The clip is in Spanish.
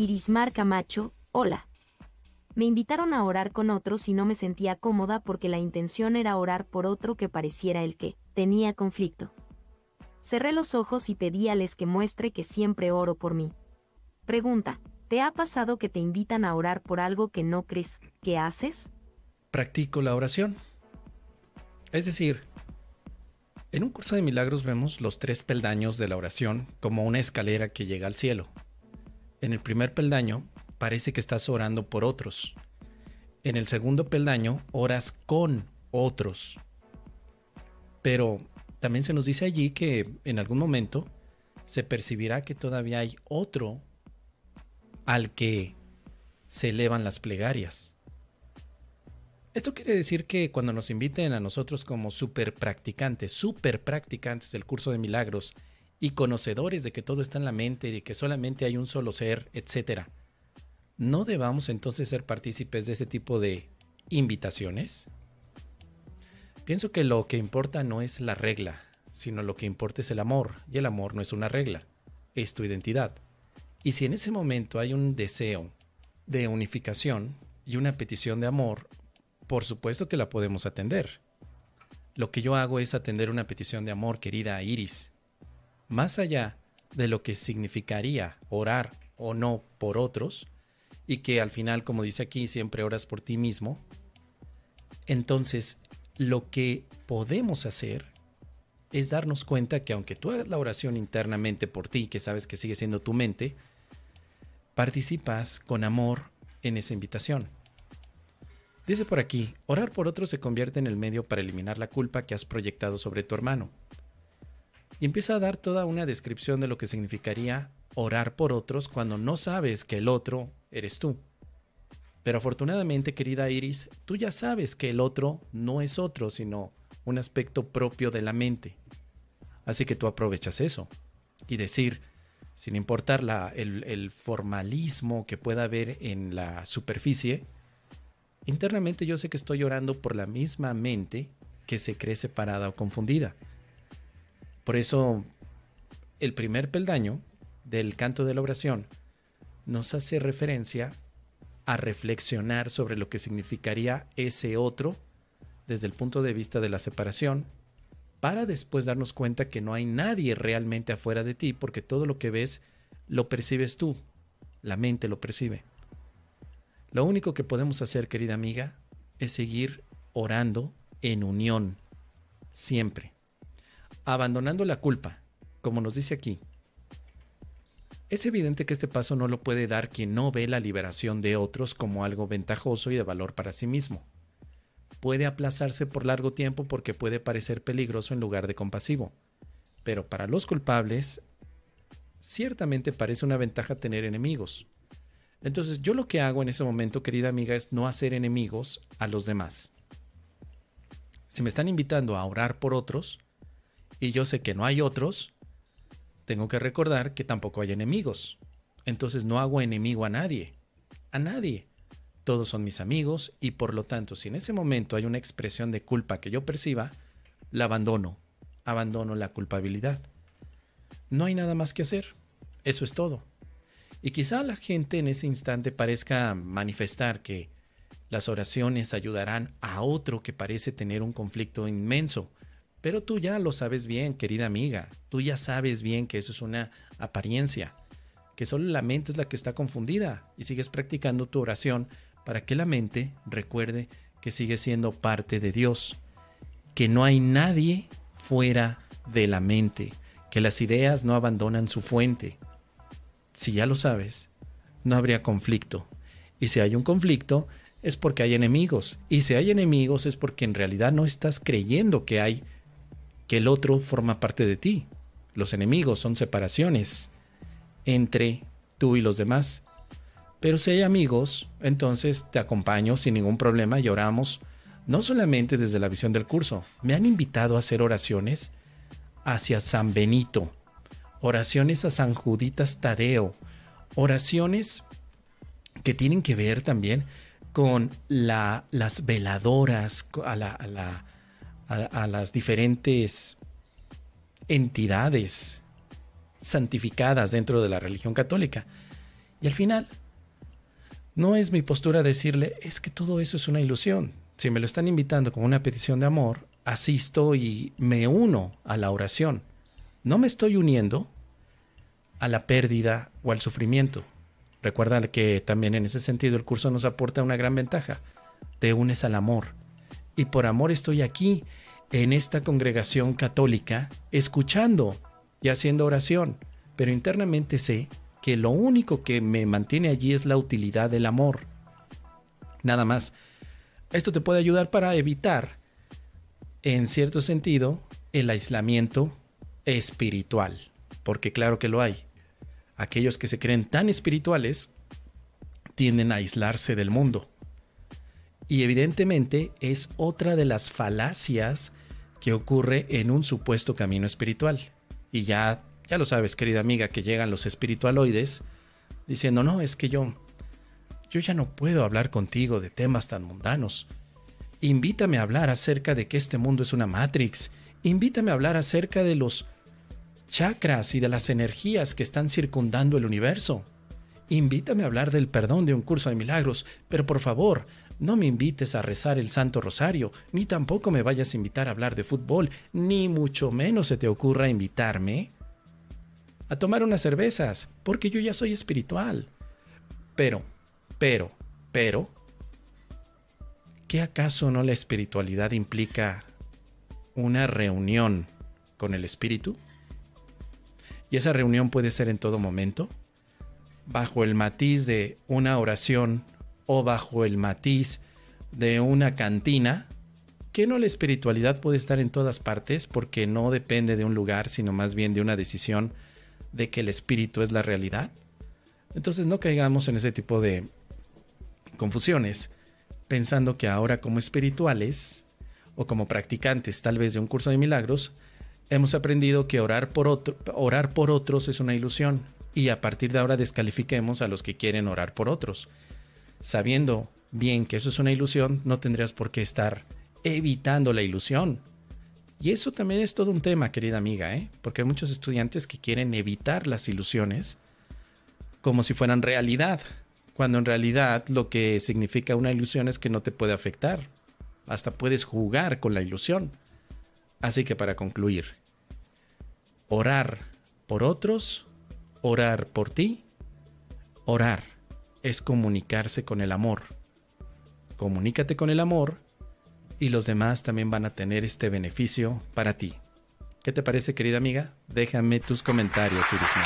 Irismar Camacho, hola. Me invitaron a orar con otros y no me sentía cómoda porque la intención era orar por otro que pareciera el que tenía conflicto. Cerré los ojos y pedí a Les que muestre que siempre oro por mí. Pregunta, ¿te ha pasado que te invitan a orar por algo que no crees que haces? Practico la oración. Es decir, en un curso de milagros vemos los tres peldaños de la oración como una escalera que llega al cielo. En el primer peldaño parece que estás orando por otros. En el segundo peldaño oras con otros. Pero también se nos dice allí que en algún momento se percibirá que todavía hay otro al que se elevan las plegarias. Esto quiere decir que cuando nos inviten a nosotros como super practicantes, super practicantes del curso de milagros y conocedores de que todo está en la mente y de que solamente hay un solo ser, etc., ¿no debamos entonces ser partícipes de ese tipo de invitaciones? Pienso que lo que importa no es la regla, sino lo que importa es el amor, y el amor no es una regla, es tu identidad. Y si en ese momento hay un deseo de unificación y una petición de amor, por supuesto que la podemos atender. Lo que yo hago es atender una petición de amor, querida Iris. Más allá de lo que significaría orar o no por otros, y que al final, como dice aquí, siempre oras por ti mismo, entonces lo que podemos hacer es darnos cuenta que aunque tú hagas la oración internamente por ti, que sabes que sigue siendo tu mente, participas con amor en esa invitación. Dice por aquí, orar por otro se convierte en el medio para eliminar la culpa que has proyectado sobre tu hermano. Y empieza a dar toda una descripción de lo que significaría orar por otros cuando no sabes que el otro eres tú. Pero afortunadamente, querida Iris, tú ya sabes que el otro no es otro, sino un aspecto propio de la mente. Así que tú aprovechas eso y decir, sin importar el, el formalismo que pueda haber en la superficie, internamente yo sé que estoy orando por la misma mente que se cree separada o confundida. Por eso, el primer peldaño del canto de la oración nos hace referencia a reflexionar sobre lo que significaría ese otro desde el punto de vista de la separación, para después darnos cuenta que no hay nadie realmente afuera de ti, porque todo lo que ves lo percibes tú, la mente lo percibe. Lo único que podemos hacer, querida amiga, es seguir orando en unión, siempre, abandonando la culpa, como nos dice aquí, es evidente que este paso no lo puede dar quien no ve la liberación de otros como algo ventajoso y de valor para sí mismo. Puede aplazarse por largo tiempo porque puede parecer peligroso en lugar de compasivo, pero para los culpables ciertamente parece una ventaja tener enemigos. Entonces yo lo que hago en ese momento, querida amiga, es no hacer enemigos a los demás. Si me están invitando a orar por otros y yo sé que no hay otros, tengo que recordar que tampoco hay enemigos. Entonces no hago enemigo a nadie. A nadie. Todos son mis amigos y por lo tanto, si en ese momento hay una expresión de culpa que yo perciba, la abandono. Abandono la culpabilidad. No hay nada más que hacer. Eso es todo. Y quizá la gente en ese instante parezca manifestar que las oraciones ayudarán a otro que parece tener un conflicto inmenso pero tú ya lo sabes bien, querida amiga. Tú ya sabes bien que eso es una apariencia, que solo la mente es la que está confundida y sigues practicando tu oración para que la mente recuerde que sigue siendo parte de Dios, que no hay nadie fuera de la mente, que las ideas no abandonan su fuente. Si ya lo sabes, no habría conflicto. Y si hay un conflicto, es porque hay enemigos. Y si hay enemigos es porque en realidad no estás creyendo que hay que el otro forma parte de ti. Los enemigos son separaciones entre tú y los demás. Pero si hay amigos, entonces te acompaño sin ningún problema y oramos, no solamente desde la visión del curso, me han invitado a hacer oraciones hacia San Benito, oraciones a San Juditas Tadeo, oraciones que tienen que ver también con la, las veladoras, a la, a la a, las diferentes entidades santificadas dentro de la religión católica. Y al final, no es mi postura decirle, es que todo eso es una ilusión. Si me lo están invitando con una petición de amor, asisto y me uno a la oración. No me estoy uniendo a la pérdida o al sufrimiento. Recuerda que también en ese sentido el curso nos aporta una gran ventaja. Te unes al amor. Y por amor estoy aquí, en esta congregación católica, escuchando y haciendo oración. Pero internamente sé que lo único que me mantiene allí es la utilidad del amor. Nada más. Esto te puede ayudar para evitar, en cierto sentido, el aislamiento espiritual. Porque claro que lo hay aquellos que se creen tan espirituales tienden a aislarse del mundo. Y evidentemente es otra de las falacias que ocurre en un supuesto camino espiritual. Y ya, ya lo sabes, querida amiga, que llegan los espiritualoides diciendo, no, es que yo, yo ya no puedo hablar contigo de temas tan mundanos. Invítame a hablar acerca de que este mundo es una Matrix. Invítame a hablar acerca de los chakras y de las energías que están circundando el universo. Invítame a hablar del perdón de un curso de milagros, pero por favor, no me invites a rezar el Santo Rosario, ni tampoco me vayas a invitar a hablar de fútbol, ni mucho menos se te ocurra invitarme a tomar unas cervezas, porque yo ya soy espiritual. Pero, pero, pero, ¿qué acaso no la espiritualidad implica una reunión con el espíritu? Y esa reunión puede ser en todo momento, bajo el matiz de una oración o bajo el matiz de una cantina, que no la espiritualidad puede estar en todas partes porque no depende de un lugar, sino más bien de una decisión de que el espíritu es la realidad. Entonces no caigamos en ese tipo de confusiones, pensando que ahora como espirituales o como practicantes tal vez de un curso de milagros, hemos aprendido que orar por, otro, orar por otros es una ilusión y a partir de ahora descalifiquemos a los que quieren orar por otros. Sabiendo bien que eso es una ilusión, no tendrías por qué estar evitando la ilusión. Y eso también es todo un tema, querida amiga, ¿eh? porque hay muchos estudiantes que quieren evitar las ilusiones como si fueran realidad, cuando en realidad lo que significa una ilusión es que no te puede afectar. Hasta puedes jugar con la ilusión. Así que para concluir, orar por otros, orar por ti, orar es comunicarse con el amor. Comunícate con el amor y los demás también van a tener este beneficio para ti. ¿Qué te parece, querida amiga? Déjame tus comentarios, Irisma.